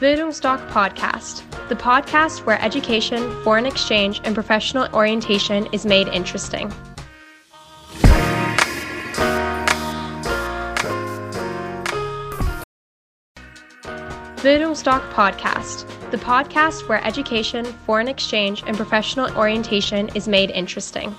Bildungsdoc Podcast, the podcast where education, foreign exchange, and professional orientation is made interesting. Bildungsdoc Podcast, the podcast where education, foreign exchange, and professional orientation is made interesting.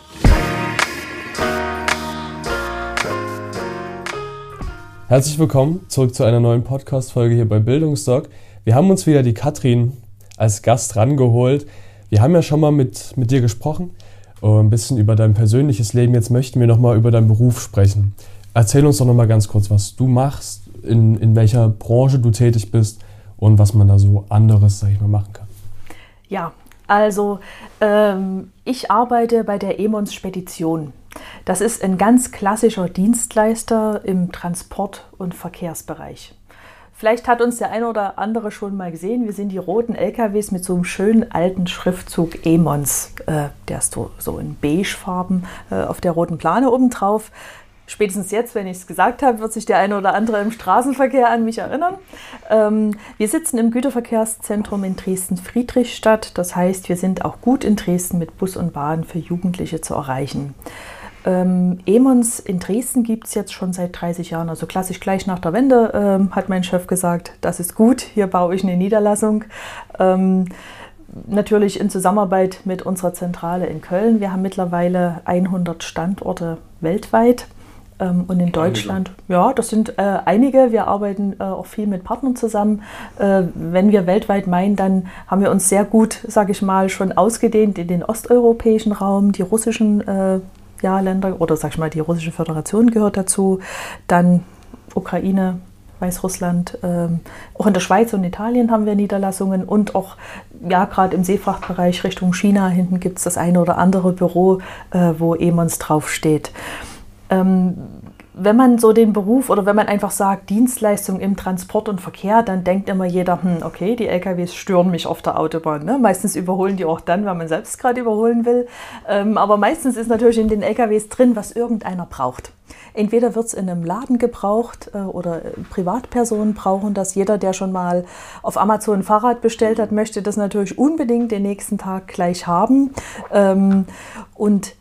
Herzlich willkommen zurück zu einer neuen Podcast-Folge hier bei Bildungsdoc. Wir haben uns wieder die Katrin als Gast rangeholt. Wir haben ja schon mal mit, mit dir gesprochen, äh, ein bisschen über dein persönliches Leben. Jetzt möchten wir nochmal über deinen Beruf sprechen. Erzähl uns doch nochmal ganz kurz, was du machst, in, in welcher Branche du tätig bist und was man da so anderes, sag ich mal, machen kann. Ja, also ähm, ich arbeite bei der Emons Spedition. Das ist ein ganz klassischer Dienstleister im Transport- und Verkehrsbereich. Vielleicht hat uns der eine oder andere schon mal gesehen. Wir sind die roten LKWs mit so einem schönen alten Schriftzug Emons. Äh, der ist so, so in Beigefarben äh, auf der roten Plane oben drauf. Spätestens jetzt, wenn ich es gesagt habe, wird sich der eine oder andere im Straßenverkehr an mich erinnern. Ähm, wir sitzen im Güterverkehrszentrum in Dresden-Friedrichstadt. Das heißt, wir sind auch gut in Dresden mit Bus und Bahn für Jugendliche zu erreichen. Ähm, Emons in Dresden gibt es jetzt schon seit 30 Jahren, also klassisch gleich nach der Wende, ähm, hat mein Chef gesagt, das ist gut, hier baue ich eine Niederlassung. Ähm, natürlich in Zusammenarbeit mit unserer Zentrale in Köln. Wir haben mittlerweile 100 Standorte weltweit. Ähm, und in Deutschland, ja, das sind äh, einige. Wir arbeiten äh, auch viel mit Partnern zusammen. Äh, wenn wir weltweit meinen, dann haben wir uns sehr gut, sage ich mal, schon ausgedehnt in den osteuropäischen Raum, die russischen äh, ja, Länder oder sag ich mal, die Russische Föderation gehört dazu, dann Ukraine, Weißrussland, ähm, auch in der Schweiz und Italien haben wir Niederlassungen und auch ja gerade im Seefrachtbereich Richtung China hinten gibt es das eine oder andere Büro, äh, wo Emons draufsteht. Ähm, wenn man so den Beruf oder wenn man einfach sagt Dienstleistung im Transport und Verkehr, dann denkt immer jeder, hm, okay, die LKWs stören mich auf der Autobahn. Ne? Meistens überholen die auch dann, wenn man selbst gerade überholen will. Ähm, aber meistens ist natürlich in den LKWs drin, was irgendeiner braucht. Entweder wird es in einem Laden gebraucht äh, oder äh, Privatpersonen brauchen das. Jeder, der schon mal auf Amazon ein Fahrrad bestellt hat, möchte das natürlich unbedingt den nächsten Tag gleich haben. Ähm, und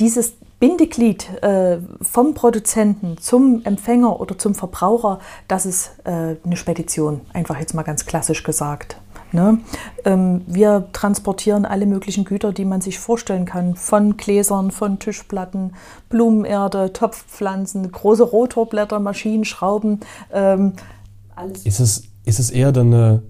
dieses Bindeglied äh, vom Produzenten zum Empfänger oder zum Verbraucher, das ist äh, eine Spedition, einfach jetzt mal ganz klassisch gesagt. Ne? Ähm, wir transportieren alle möglichen Güter, die man sich vorstellen kann, von Gläsern, von Tischplatten, Blumenerde, Topfpflanzen, große Rotorblätter, Maschinen, Schrauben. Ähm, alles. Ist es, ist es eher dann eine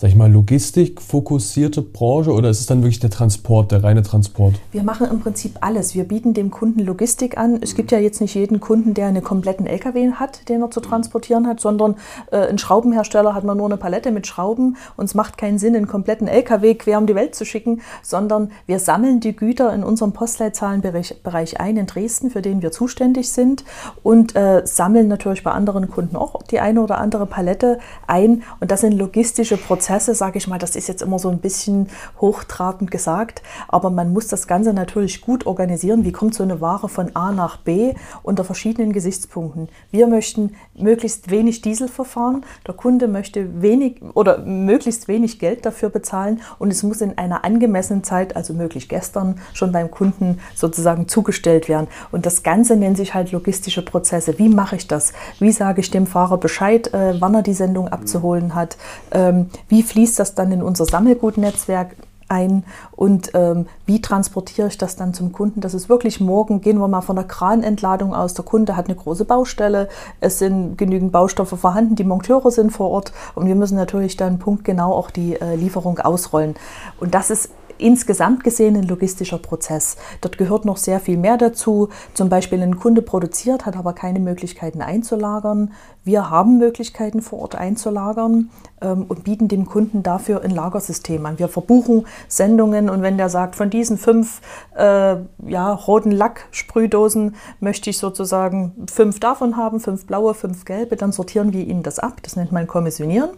sag ich mal, logistikfokussierte Branche oder ist es dann wirklich der Transport, der reine Transport? Wir machen im Prinzip alles. Wir bieten dem Kunden Logistik an. Es gibt ja jetzt nicht jeden Kunden, der einen kompletten LKW hat, den er zu transportieren hat, sondern äh, ein Schraubenhersteller hat man nur eine Palette mit Schrauben und es macht keinen Sinn, einen kompletten LKW quer um die Welt zu schicken, sondern wir sammeln die Güter in unserem Postleitzahlenbereich ein in Dresden, für den wir zuständig sind und äh, sammeln natürlich bei anderen Kunden auch die eine oder andere Palette ein und das sind logistische Prozesse Prozesse, sage ich mal, das ist jetzt immer so ein bisschen hochtrabend gesagt, aber man muss das Ganze natürlich gut organisieren. Wie kommt so eine Ware von A nach B unter verschiedenen Gesichtspunkten? Wir möchten möglichst wenig Diesel verfahren, der Kunde möchte wenig oder möglichst wenig Geld dafür bezahlen und es muss in einer angemessenen Zeit, also möglich gestern, schon beim Kunden sozusagen zugestellt werden. Und das Ganze nennt sich halt logistische Prozesse. Wie mache ich das? Wie sage ich dem Fahrer Bescheid, äh, wann er die Sendung abzuholen hat? Ähm, wie wie fließt das dann in unser Sammelgutnetzwerk ein und ähm, wie transportiere ich das dann zum Kunden? Das ist wirklich morgen, gehen wir mal von der Kranentladung aus. Der Kunde hat eine große Baustelle, es sind genügend Baustoffe vorhanden, die Monteure sind vor Ort und wir müssen natürlich dann punktgenau auch die äh, Lieferung ausrollen. Und das ist insgesamt gesehen ein logistischer Prozess. Dort gehört noch sehr viel mehr dazu. Zum Beispiel ein Kunde produziert, hat aber keine Möglichkeiten einzulagern. Wir haben Möglichkeiten vor Ort einzulagern ähm, und bieten dem Kunden dafür ein Lagersystem an. Wir verbuchen Sendungen und wenn der sagt, von diesen fünf äh, ja, roten Lacksprühdosen möchte ich sozusagen fünf davon haben, fünf blaue, fünf gelbe, dann sortieren wir ihnen das ab. Das nennt man Kommissionieren,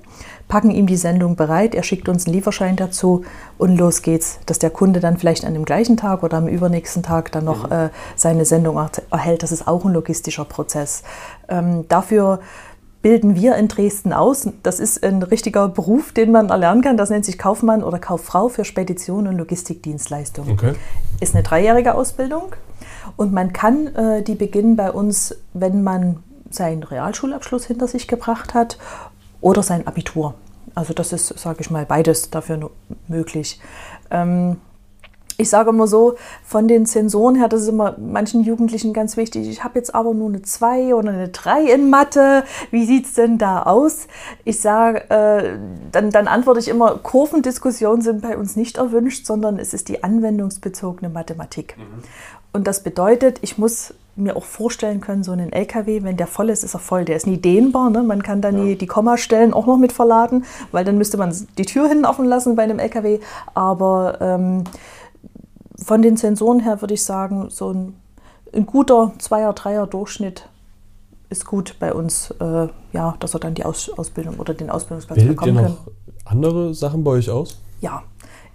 packen ihm die Sendung bereit, er schickt uns einen Lieferschein dazu und los geht's, dass der Kunde dann vielleicht an dem gleichen Tag oder am übernächsten Tag dann noch mhm. äh, seine Sendung erhält. Das ist auch ein logistischer Prozess. Ähm, dafür bilden wir in Dresden aus. Das ist ein richtiger Beruf, den man erlernen kann. Das nennt sich Kaufmann oder Kauffrau für Spedition und Logistikdienstleistungen. Okay. Ist eine dreijährige Ausbildung und man kann äh, die beginnen bei uns, wenn man seinen Realschulabschluss hinter sich gebracht hat oder sein Abitur. Also das ist, sage ich mal, beides dafür möglich. Ähm, ich sage immer so, von den Sensoren her, das ist immer manchen Jugendlichen ganz wichtig. Ich habe jetzt aber nur eine 2 oder eine 3 in Mathe. Wie sieht es denn da aus? Ich sage, äh, dann, dann antworte ich immer, Kurvendiskussionen sind bei uns nicht erwünscht, sondern es ist die anwendungsbezogene Mathematik. Mhm. Und das bedeutet, ich muss mir auch vorstellen können, so einen LKW, wenn der voll ist, ist er voll. Der ist nie dehnbar. Ne? Man kann dann ja. die, die Kommastellen auch noch mit verladen, weil dann müsste man die Tür hinten offen lassen bei einem LKW. Aber ähm, von den Sensoren her würde ich sagen, so ein, ein guter Zweier-, Dreier-Durchschnitt ist gut bei uns, äh, ja, dass wir dann die Aus Ausbildung oder den Ausbildungsplatz Bildet bekommen ihr noch können. andere Sachen bei euch aus? Ja,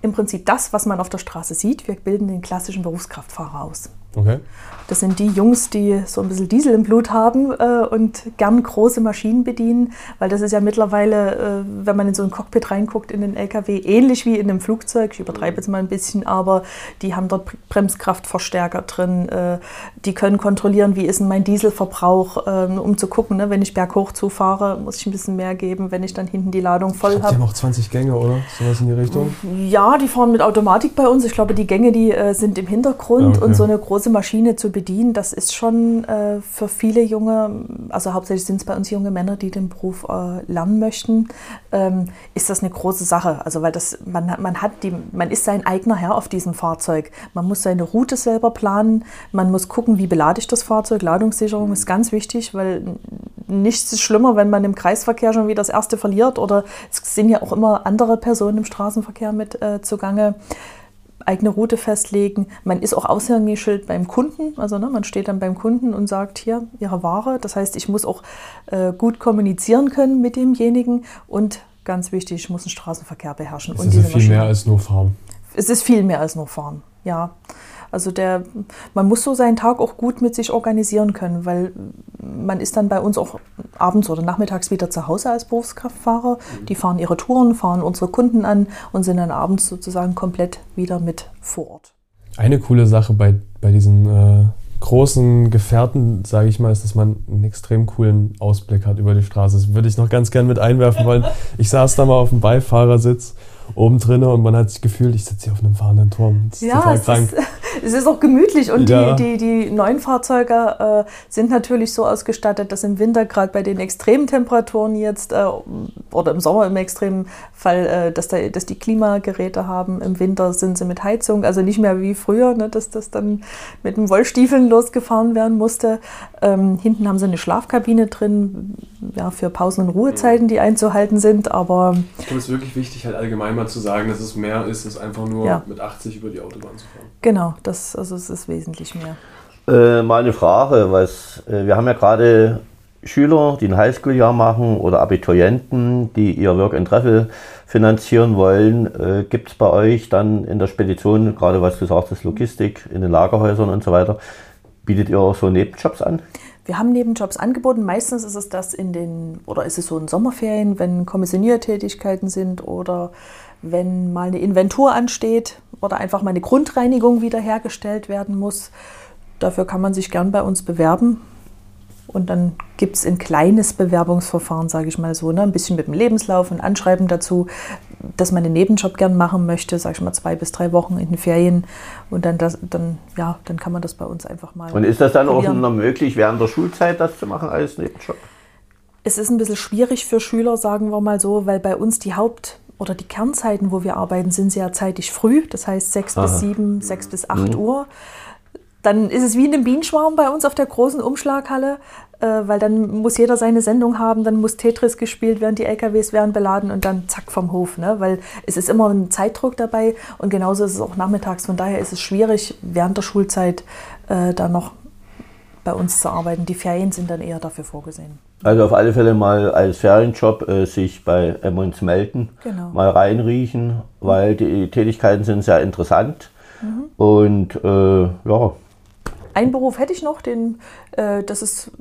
im Prinzip das, was man auf der Straße sieht. Wir bilden den klassischen Berufskraftfahrer aus. Okay. Das sind die Jungs, die so ein bisschen Diesel im Blut haben äh, und gern große Maschinen bedienen, weil das ist ja mittlerweile, äh, wenn man in so ein Cockpit reinguckt in den LKW, ähnlich wie in einem Flugzeug. Ich übertreibe jetzt mal ein bisschen, aber die haben dort Bremskraftverstärker drin. Äh, die können kontrollieren, wie ist denn mein Dieselverbrauch, ähm, um zu gucken, ne, wenn ich berghoch zufahre, muss ich ein bisschen mehr geben, wenn ich dann hinten die Ladung voll habe. Die haben auch 20 Gänge, oder? Sowas in die Richtung? Ja, die fahren mit Automatik bei uns. Ich glaube, die Gänge, die äh, sind im Hintergrund okay. und so eine große Maschine zu bedienen, das ist schon äh, für viele junge, also hauptsächlich sind es bei uns junge Männer, die den Beruf äh, lernen möchten, ähm, ist das eine große Sache. Also weil das, man, man hat die, man ist sein eigener Herr auf diesem Fahrzeug. Man muss seine Route selber planen, man muss gucken, wie belade ich das Fahrzeug. Ladungssicherung ist ganz wichtig, weil nichts ist schlimmer, wenn man im Kreisverkehr schon wieder das erste verliert oder es sind ja auch immer andere Personen im Straßenverkehr mit äh, zugange eigene Route festlegen. Man ist auch Aushängeschild beim Kunden, also ne, man steht dann beim Kunden und sagt hier Ihre Ware. Das heißt, ich muss auch äh, gut kommunizieren können mit demjenigen und ganz wichtig, ich muss den Straßenverkehr beherrschen. Es und ist viel Maschine. mehr als nur fahren. Es ist viel mehr als nur fahren, ja. Also der, man muss so seinen Tag auch gut mit sich organisieren können, weil man ist dann bei uns auch abends oder nachmittags wieder zu Hause als Berufskraftfahrer. Die fahren ihre Touren, fahren unsere Kunden an und sind dann abends sozusagen komplett wieder mit vor Ort. Eine coole Sache bei, bei diesen äh, großen Gefährten, sage ich mal, ist, dass man einen extrem coolen Ausblick hat über die Straße. Das würde ich noch ganz gern mit einwerfen wollen. Ich saß da mal auf dem Beifahrersitz oben drin und man hat sich gefühlt, ich sitze hier auf einem fahrenden Turm. Das ist ja, total krank. Ist, es ist auch gemütlich und ja. die, die, die neuen Fahrzeuge äh, sind natürlich so ausgestattet, dass im Winter gerade bei den extremen Temperaturen jetzt äh, oder im Sommer im extremen Fall, äh, dass, da, dass die Klimageräte haben. Im Winter sind sie mit Heizung, also nicht mehr wie früher, ne, dass das dann mit dem Wollstiefeln losgefahren werden musste. Ähm, hinten haben sie eine Schlafkabine drin, ja, für Pausen und Ruhezeiten, die einzuhalten sind. Aber ich glaube, es ist wirklich wichtig, halt allgemein mal zu sagen, dass es mehr ist, als einfach nur ja. mit 80 über die Autobahn zu fahren. Genau, das, also es ist wesentlich mehr. Äh, mal eine Frage, was, äh, wir haben ja gerade Schüler, die ein Highschool-Jahr machen oder Abiturienten, die ihr Work and Travel finanzieren wollen. Äh, Gibt es bei euch dann in der Spedition, gerade was du sagst, das Logistik in den Lagerhäusern und so weiter, bietet ihr auch so Nebenjobs an? Wir haben Nebenjobs angeboten. Meistens ist es das in den, oder ist es so in Sommerferien, wenn Kommissioniertätigkeiten sind oder wenn mal eine Inventur ansteht oder einfach mal eine Grundreinigung wiederhergestellt werden muss. Dafür kann man sich gern bei uns bewerben. Und dann gibt es ein kleines Bewerbungsverfahren, sage ich mal so, ne? ein bisschen mit dem Lebenslauf und Anschreiben dazu, dass man einen Nebenjob gern machen möchte, sage ich mal zwei bis drei Wochen in den Ferien. Und dann, das, dann, ja, dann kann man das bei uns einfach mal. Und ist das dann probieren. auch noch möglich, während der Schulzeit das zu machen als Nebenjob? Es ist ein bisschen schwierig für Schüler, sagen wir mal so, weil bei uns die Haupt- oder die Kernzeiten, wo wir arbeiten, sind sehr zeitig früh, das heißt 6 Aha. bis 7, 6 bis 8 mhm. Uhr. Dann ist es wie in einem Bienenschwarm bei uns auf der großen Umschlaghalle, weil dann muss jeder seine Sendung haben, dann muss Tetris gespielt werden, die LKWs werden beladen und dann zack vom Hof. Ne? Weil es ist immer ein Zeitdruck dabei und genauso ist es auch nachmittags. Von daher ist es schwierig, während der Schulzeit äh, da noch bei uns zu arbeiten. Die Ferien sind dann eher dafür vorgesehen. Also auf alle Fälle mal als Ferienjob äh, sich bei Emmons melden, genau. mal reinriechen, weil die Tätigkeiten sind sehr interessant. Mhm. Und äh, ja. Einen Beruf hätte ich noch, den, äh, das ist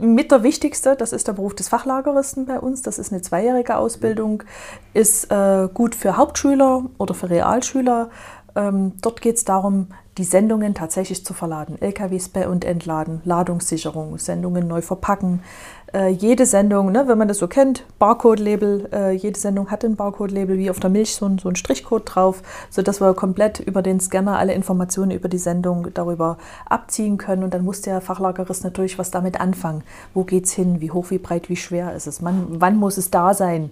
mit der wichtigste, das ist der Beruf des Fachlageristen bei uns. Das ist eine zweijährige Ausbildung, ist äh, gut für Hauptschüler oder für Realschüler. Ähm, dort geht es darum, die Sendungen tatsächlich zu verladen. LKWs bei und entladen, Ladungssicherung, Sendungen neu verpacken, äh, jede Sendung, ne, wenn man das so kennt, Barcode-Label, äh, jede Sendung hat ein Barcode-Label, wie auf der Milch so ein, so ein Strichcode drauf, sodass wir komplett über den Scanner alle Informationen über die Sendung darüber abziehen können. Und dann muss der Fachlagerist natürlich was damit anfangen. Wo geht es hin? Wie hoch, wie breit, wie schwer ist es? Man, wann muss es da sein?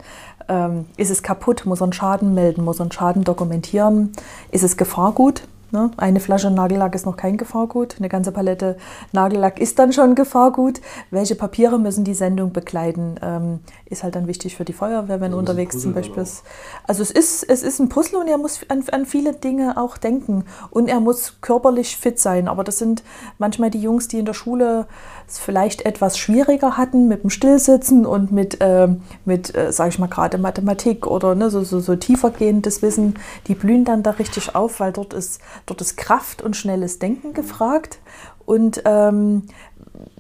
Ähm, ist es kaputt? Muss er einen Schaden melden? Muss er einen Schaden dokumentieren? Ist es Gefahrgut? Ne? Eine Flasche Nagellack ist noch kein Gefahrgut. Eine ganze Palette Nagellack ist dann schon Gefahrgut. Welche Papiere müssen die Sendung begleiten? Ähm, ist halt dann wichtig für die Feuerwehr, wenn unterwegs zum Beispiel ist. Also es ist, es ist ein Puzzle und er muss an, an, viele Dinge auch denken. Und er muss körperlich fit sein. Aber das sind manchmal die Jungs, die in der Schule es vielleicht etwas schwieriger hatten mit dem Stillsitzen und mit, äh, mit äh, sage ich mal, gerade Mathematik oder ne, so, so, so tiefergehendes Wissen. Die blühen dann da richtig auf, weil dort ist Dort ist Kraft und schnelles Denken gefragt und ähm,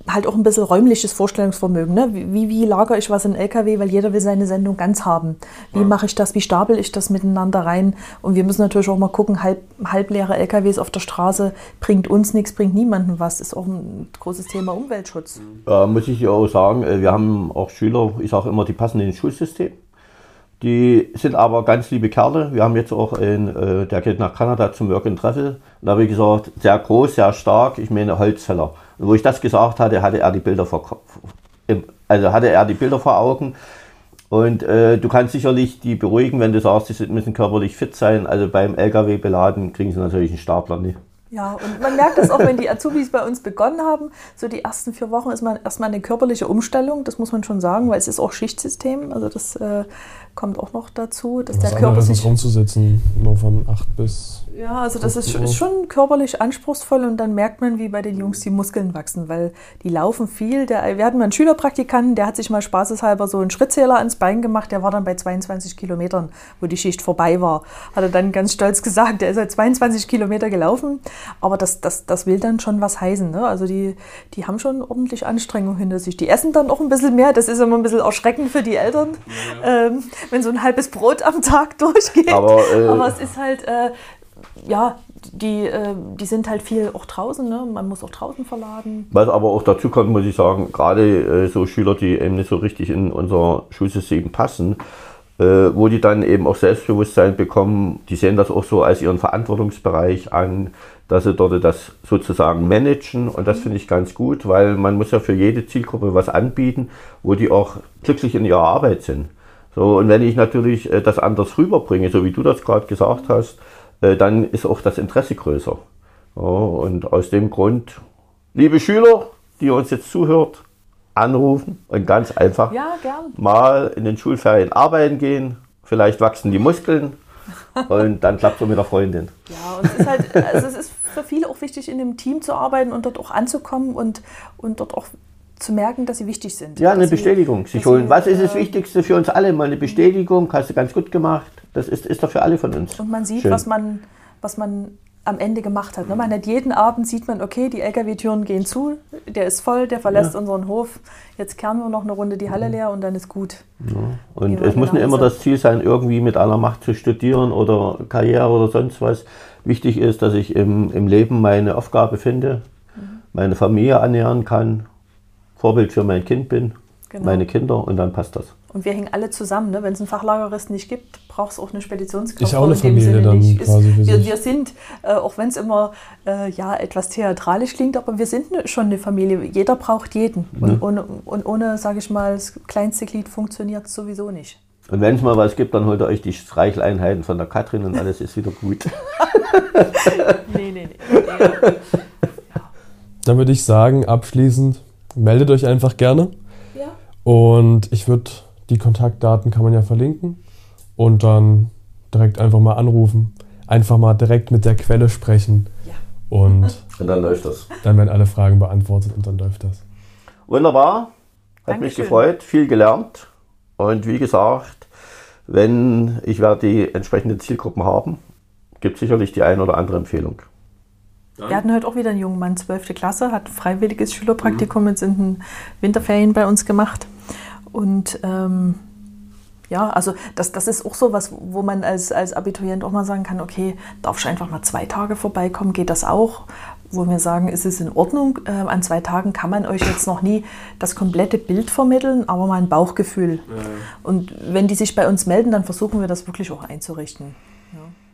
halt auch ein bisschen räumliches Vorstellungsvermögen. Ne? Wie, wie lagere ich was in LKW, weil jeder will seine Sendung ganz haben. Wie mache ich das, wie stapel ich das miteinander rein? Und wir müssen natürlich auch mal gucken, halb, halbleere LKWs auf der Straße bringt uns nichts, bringt niemandem was. Ist auch ein großes Thema Umweltschutz. Ja, muss ich auch sagen, äh, wir haben auch Schüler, ich sage immer, die passen ins Schulsystem. Die sind aber ganz liebe Kerle. Wir haben jetzt auch einen, äh, der geht nach Kanada zum Work and Travel. Da habe ich gesagt, sehr groß, sehr stark, ich meine Holzfäller. Und wo ich das gesagt hatte, hatte er die Bilder vor, also hatte er die Bilder vor Augen. Und äh, du kannst sicherlich die beruhigen, wenn du sagst, sie müssen körperlich fit sein. Also beim LKW beladen kriegen sie natürlich einen Stapler nicht. Ja, und man merkt das auch, wenn die Azubis bei uns begonnen haben. So die ersten vier Wochen ist man erstmal eine körperliche Umstellung, das muss man schon sagen, weil es ist auch Schichtsystem. Also das äh, kommt auch noch dazu, dass Was der Körper sich rumzusitzen, nur von acht bis ja, also das ist, ist, schon körperlich anspruchsvoll und dann merkt man, wie bei den Jungs die Muskeln wachsen, weil die laufen viel. Der, wir hatten mal einen Schülerpraktikanten, der hat sich mal spaßeshalber so einen Schrittzähler ans Bein gemacht, der war dann bei 22 Kilometern, wo die Schicht vorbei war. Hat er dann ganz stolz gesagt, der ist halt 22 Kilometer gelaufen, aber das, das, das will dann schon was heißen. Ne? Also die, die haben schon ordentlich Anstrengung hinter sich. Die essen dann auch ein bisschen mehr, das ist immer ein bisschen erschreckend für die Eltern, ja. ähm, wenn so ein halbes Brot am Tag durchgeht. Aber, äh, aber es ist halt... Äh, ja, die, äh, die sind halt viel auch draußen, ne? man muss auch draußen verladen. Was aber auch dazu kommt, muss ich sagen, gerade äh, so Schüler, die eben nicht so richtig in unser Schulsystem passen, wo die dann eben auch Selbstbewusstsein bekommen, die sehen das auch so als ihren Verantwortungsbereich an, dass sie dort das sozusagen managen und das finde ich ganz gut, weil man muss ja für jede Zielgruppe was anbieten, wo die auch glücklich in ihrer Arbeit sind. So, und wenn ich natürlich äh, das anders rüberbringe, so wie du das gerade gesagt hast, äh, dann ist auch das Interesse größer. und aus dem Grund, liebe Schüler, die uns jetzt zuhört, anrufen und ganz einfach ja, mal in den Schulferien arbeiten gehen. Vielleicht wachsen die Muskeln und dann klappt es mit der Freundin. Ja, und es ist halt, also es ist für viele auch wichtig, in einem Team zu arbeiten und dort auch anzukommen und, und dort auch zu merken, dass sie wichtig sind. Ja, eine Bestätigung sich holen. Was ist das Wichtigste für uns alle? Mal eine Bestätigung, hast du ganz gut gemacht. Das ist, ist doch für alle von uns. Und man sieht, was man, was man am Ende gemacht hat. Ne? Man hat jeden Abend sieht man, okay, die LKW-Türen gehen zu, der ist voll, der verlässt ja. unseren Hof. Jetzt kehren wir noch eine Runde die Halle leer und dann ist gut. Ja. Und es muss nicht immer das Ziel sein, irgendwie mit aller Macht zu studieren oder Karriere oder sonst was. Wichtig ist, dass ich im, im Leben meine Aufgabe finde, mhm. meine Familie ernähren kann, Vorbild für mein Kind bin, genau. meine Kinder und dann passt das. Und wir hängen alle zusammen. Ne? Wenn es einen Fachlagerist nicht gibt, braucht es auch eine Speditionskraft. Ist auch eine Familie dann nicht. quasi ist, wir, wir, sind, äh, auch wenn es immer äh, ja, etwas theatralisch klingt, aber wir sind ne, schon eine Familie. Jeder braucht jeden. Und, mhm. ohne, und ohne, sage ich mal, das kleinste Glied funktioniert es sowieso nicht. Und wenn es mal was gibt, dann holt ihr euch die Streicheleinheiten von der Katrin und alles ist wieder gut. nee, nee, nee. nee. Dann würde ich sagen, abschließend, meldet euch einfach gerne. Und ich würde die Kontaktdaten kann man ja verlinken und dann direkt einfach mal anrufen. Einfach mal direkt mit der Quelle sprechen. Ja. Und, und dann läuft das. Dann werden alle Fragen beantwortet und dann läuft das. Wunderbar. Hat Dankeschön. mich gefreut, viel gelernt. Und wie gesagt, wenn ich werde die entsprechenden Zielgruppen haben, gibt es sicherlich die eine oder andere Empfehlung. Wir hatten heute auch wieder einen jungen Mann, 12. Klasse, hat freiwilliges Schülerpraktikum jetzt in den Winterferien bei uns gemacht. Und ähm, ja, also das, das ist auch so was, wo man als, als Abiturient auch mal sagen kann, okay, darfst du einfach mal zwei Tage vorbeikommen, geht das auch? Wo wir sagen, ist es in Ordnung, äh, an zwei Tagen kann man euch jetzt noch nie das komplette Bild vermitteln, aber mal ein Bauchgefühl. Ja. Und wenn die sich bei uns melden, dann versuchen wir das wirklich auch einzurichten.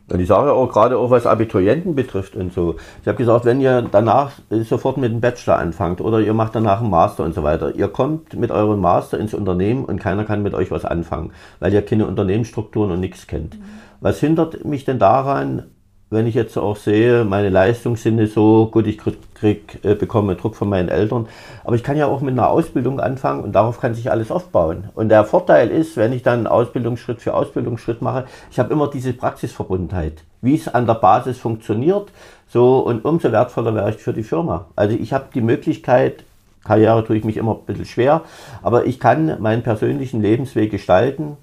Und ich sage auch gerade auch was Abiturienten betrifft und so. Ich habe gesagt, wenn ihr danach sofort mit dem Bachelor anfangt oder ihr macht danach einen Master und so weiter, ihr kommt mit eurem Master ins Unternehmen und keiner kann mit euch was anfangen, weil ihr keine Unternehmensstrukturen und nichts kennt. Mhm. Was hindert mich denn daran, wenn ich jetzt auch sehe, meine nicht so gut, ich krieg, krieg, äh, bekomme Druck von meinen Eltern, aber ich kann ja auch mit einer Ausbildung anfangen und darauf kann sich alles aufbauen. Und der Vorteil ist, wenn ich dann Ausbildungsschritt für Ausbildungsschritt mache, ich habe immer diese Praxisverbundenheit, wie es an der Basis funktioniert, so und umso wertvoller wäre ich für die Firma. Also ich habe die Möglichkeit, Karriere tue ich mich immer ein bisschen schwer, aber ich kann meinen persönlichen Lebensweg gestalten,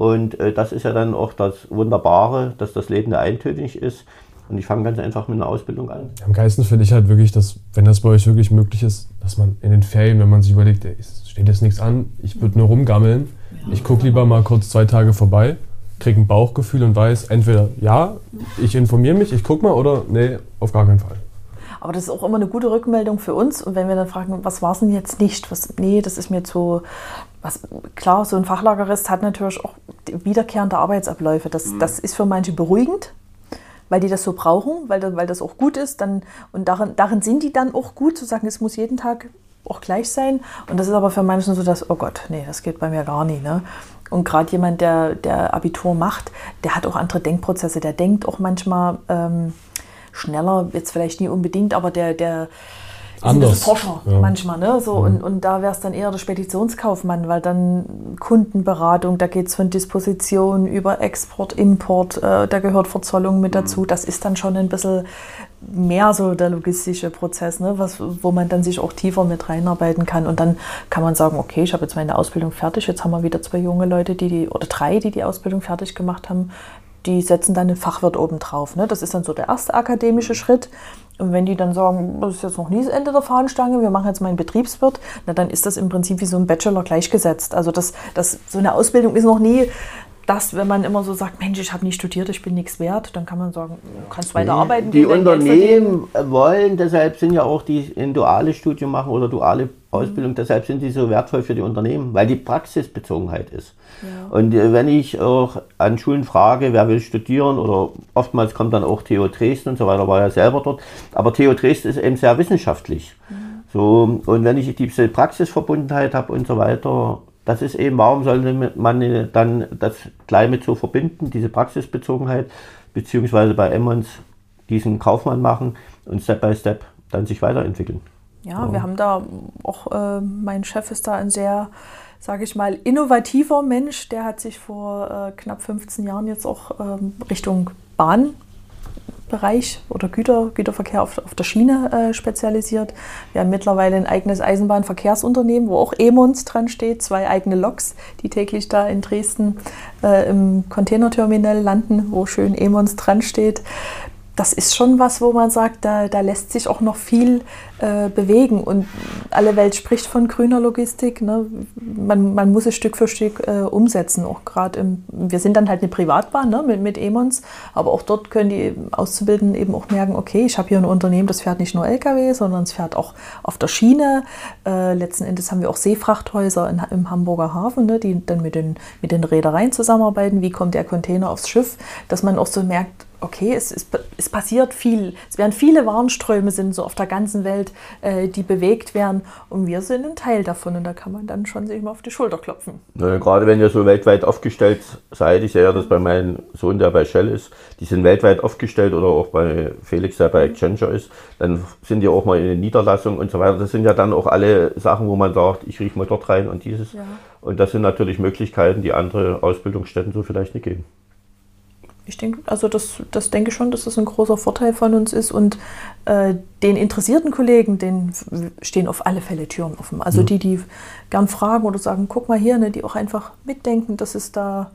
und äh, das ist ja dann auch das Wunderbare, dass das Leben ja eintönig ist. Und ich fange ganz einfach mit einer Ausbildung an. Am geilsten finde ich halt wirklich, dass, wenn das bei euch wirklich möglich ist, dass man in den Ferien, wenn man sich überlegt, ey, es steht jetzt nichts an, ich würde nur rumgammeln, ja. ich gucke lieber mal kurz zwei Tage vorbei, kriege ein Bauchgefühl und weiß, entweder ja, ich informiere mich, ich gucke mal, oder nee, auf gar keinen Fall. Aber das ist auch immer eine gute Rückmeldung für uns. Und wenn wir dann fragen, was war es denn jetzt nicht? Was, nee, das ist mir zu. Was, klar, so ein Fachlagerist hat natürlich auch wiederkehrende Arbeitsabläufe. Das, mhm. das ist für manche beruhigend, weil die das so brauchen, weil, weil das auch gut ist. Dann, und darin, darin sind die dann auch gut, zu sagen, es muss jeden Tag auch gleich sein. Und das ist aber für manchen so, dass, oh Gott, nee, das geht bei mir gar nicht. Ne? Und gerade jemand, der, der Abitur macht, der hat auch andere Denkprozesse. Der denkt auch manchmal. Ähm, schneller, jetzt vielleicht nie unbedingt, aber der, der Anders. Forscher ja. manchmal. Ne? So, mhm. und, und da wäre es dann eher der Speditionskaufmann, weil dann Kundenberatung, da geht es von Disposition über Export, Import, äh, da gehört Verzollung mit dazu. Mhm. Das ist dann schon ein bisschen mehr so der logistische Prozess, ne? Was, wo man dann sich auch tiefer mit reinarbeiten kann. Und dann kann man sagen, okay, ich habe jetzt meine Ausbildung fertig, jetzt haben wir wieder zwei junge Leute, die die, oder drei, die die Ausbildung fertig gemacht haben die setzen dann den Fachwirt oben drauf. Ne? Das ist dann so der erste akademische Schritt. Und wenn die dann sagen, das ist jetzt noch nie das Ende der Fahnenstange, wir machen jetzt mal einen Betriebswirt, na, dann ist das im Prinzip wie so ein Bachelor gleichgesetzt. Also das, das, so eine Ausbildung ist noch nie das, wenn man immer so sagt, Mensch, ich habe nicht studiert, ich bin nichts wert, dann kann man sagen, du kannst weiter arbeiten. Die Unternehmen wollen, deshalb sind ja auch die ein duales Studium machen oder duale Ausbildung, deshalb sind die so wertvoll für die Unternehmen, weil die Praxisbezogenheit ist. Ja. Und äh, wenn ich auch an Schulen frage, wer will studieren oder oftmals kommt dann auch Theo Dresden und so weiter, war ja selber dort, aber Theo Dresden ist eben sehr wissenschaftlich. Mhm. So, und wenn ich diese Praxisverbundenheit habe und so weiter, das ist eben, warum sollte man dann das gleich mit so verbinden, diese Praxisbezogenheit, beziehungsweise bei Emmons diesen Kaufmann machen und Step by Step dann sich weiterentwickeln. Ja, ja. wir haben da auch, äh, mein Chef ist da ein sehr, sage ich mal, innovativer Mensch. Der hat sich vor äh, knapp 15 Jahren jetzt auch ähm, Richtung Bahn Bereich oder Güter, Güterverkehr auf, auf der Schiene äh, spezialisiert. Wir haben mittlerweile ein eigenes Eisenbahnverkehrsunternehmen, wo auch Emons dran steht, zwei eigene Loks, die täglich da in Dresden äh, im Containerterminal landen, wo schön Emons dran steht das ist schon was, wo man sagt, da, da lässt sich auch noch viel äh, bewegen. Und alle Welt spricht von grüner Logistik. Ne? Man, man muss es Stück für Stück äh, umsetzen. Auch gerade wir sind dann halt eine Privatbahn ne? mit, mit Emons, aber auch dort können die Auszubildenden eben auch merken, okay, ich habe hier ein Unternehmen, das fährt nicht nur Lkw, sondern es fährt auch auf der Schiene. Äh, letzten Endes haben wir auch Seefrachthäuser in, im Hamburger Hafen, ne? die dann mit den, mit den Reedereien zusammenarbeiten. Wie kommt der Container aufs Schiff? Dass man auch so merkt, okay, es, es, es, passiert viel. Es werden viele Warnströme sind so auf der ganzen Welt, äh, die bewegt werden und wir sind ein Teil davon und da kann man dann schon sich mal auf die Schulter klopfen. Ja, gerade wenn ihr so weltweit aufgestellt seid, ich sehe ja das bei meinem Sohn, der bei Shell ist, die sind weltweit aufgestellt oder auch bei Felix, der bei Accenture ist, dann sind die auch mal in den Niederlassungen und so weiter. Das sind ja dann auch alle Sachen, wo man sagt, ich rieche mal dort rein und dieses. Ja. Und das sind natürlich Möglichkeiten, die andere Ausbildungsstätten so vielleicht nicht geben ich denke, also das, das denke ich schon, dass das ein großer Vorteil von uns ist. Und äh, den interessierten Kollegen, denen stehen auf alle Fälle Türen offen. Also ja. die, die gern fragen oder sagen, guck mal hier, ne, die auch einfach mitdenken, dass es da,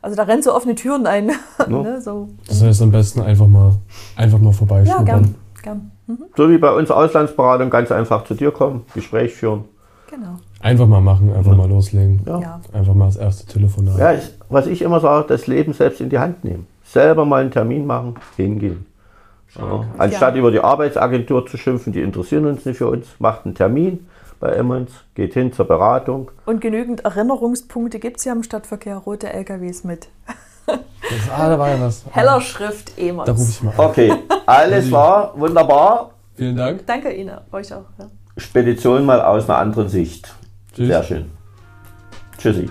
also da rennen so offene Türen ein. Ja. ne, so. Das heißt am besten einfach mal, einfach mal vorbeischauen. Ja, gern. Gern. Mhm. So wie bei uns Auslandsberatung, ganz einfach zu dir kommen, Gespräch führen. Genau. Einfach mal machen, einfach mal loslegen. Ja. Ja. Einfach mal das erste Telefonat. Ja, ich, was ich immer sage, das Leben selbst in die Hand nehmen. Selber mal einen Termin machen, hingehen. Ja. Anstatt Ja. über die Arbeitsagentur zu schimpfen, die interessieren uns nicht für uns, macht einen Termin bei Emmons, geht hin zur Beratung. Und genügend Erinnerungspunkte gibt es ja im Stadtverkehr, rote LKWs mit Das, ah, da war ja was. heller Schrift Emons. Da rufe ich mal an. Okay, alles war wunderbar. Vielen Dank. Danke Ihnen, euch auch. Ja. Spedition mal aus einer anderen Sicht. Tschüss. Sehr schön. Tschüssi.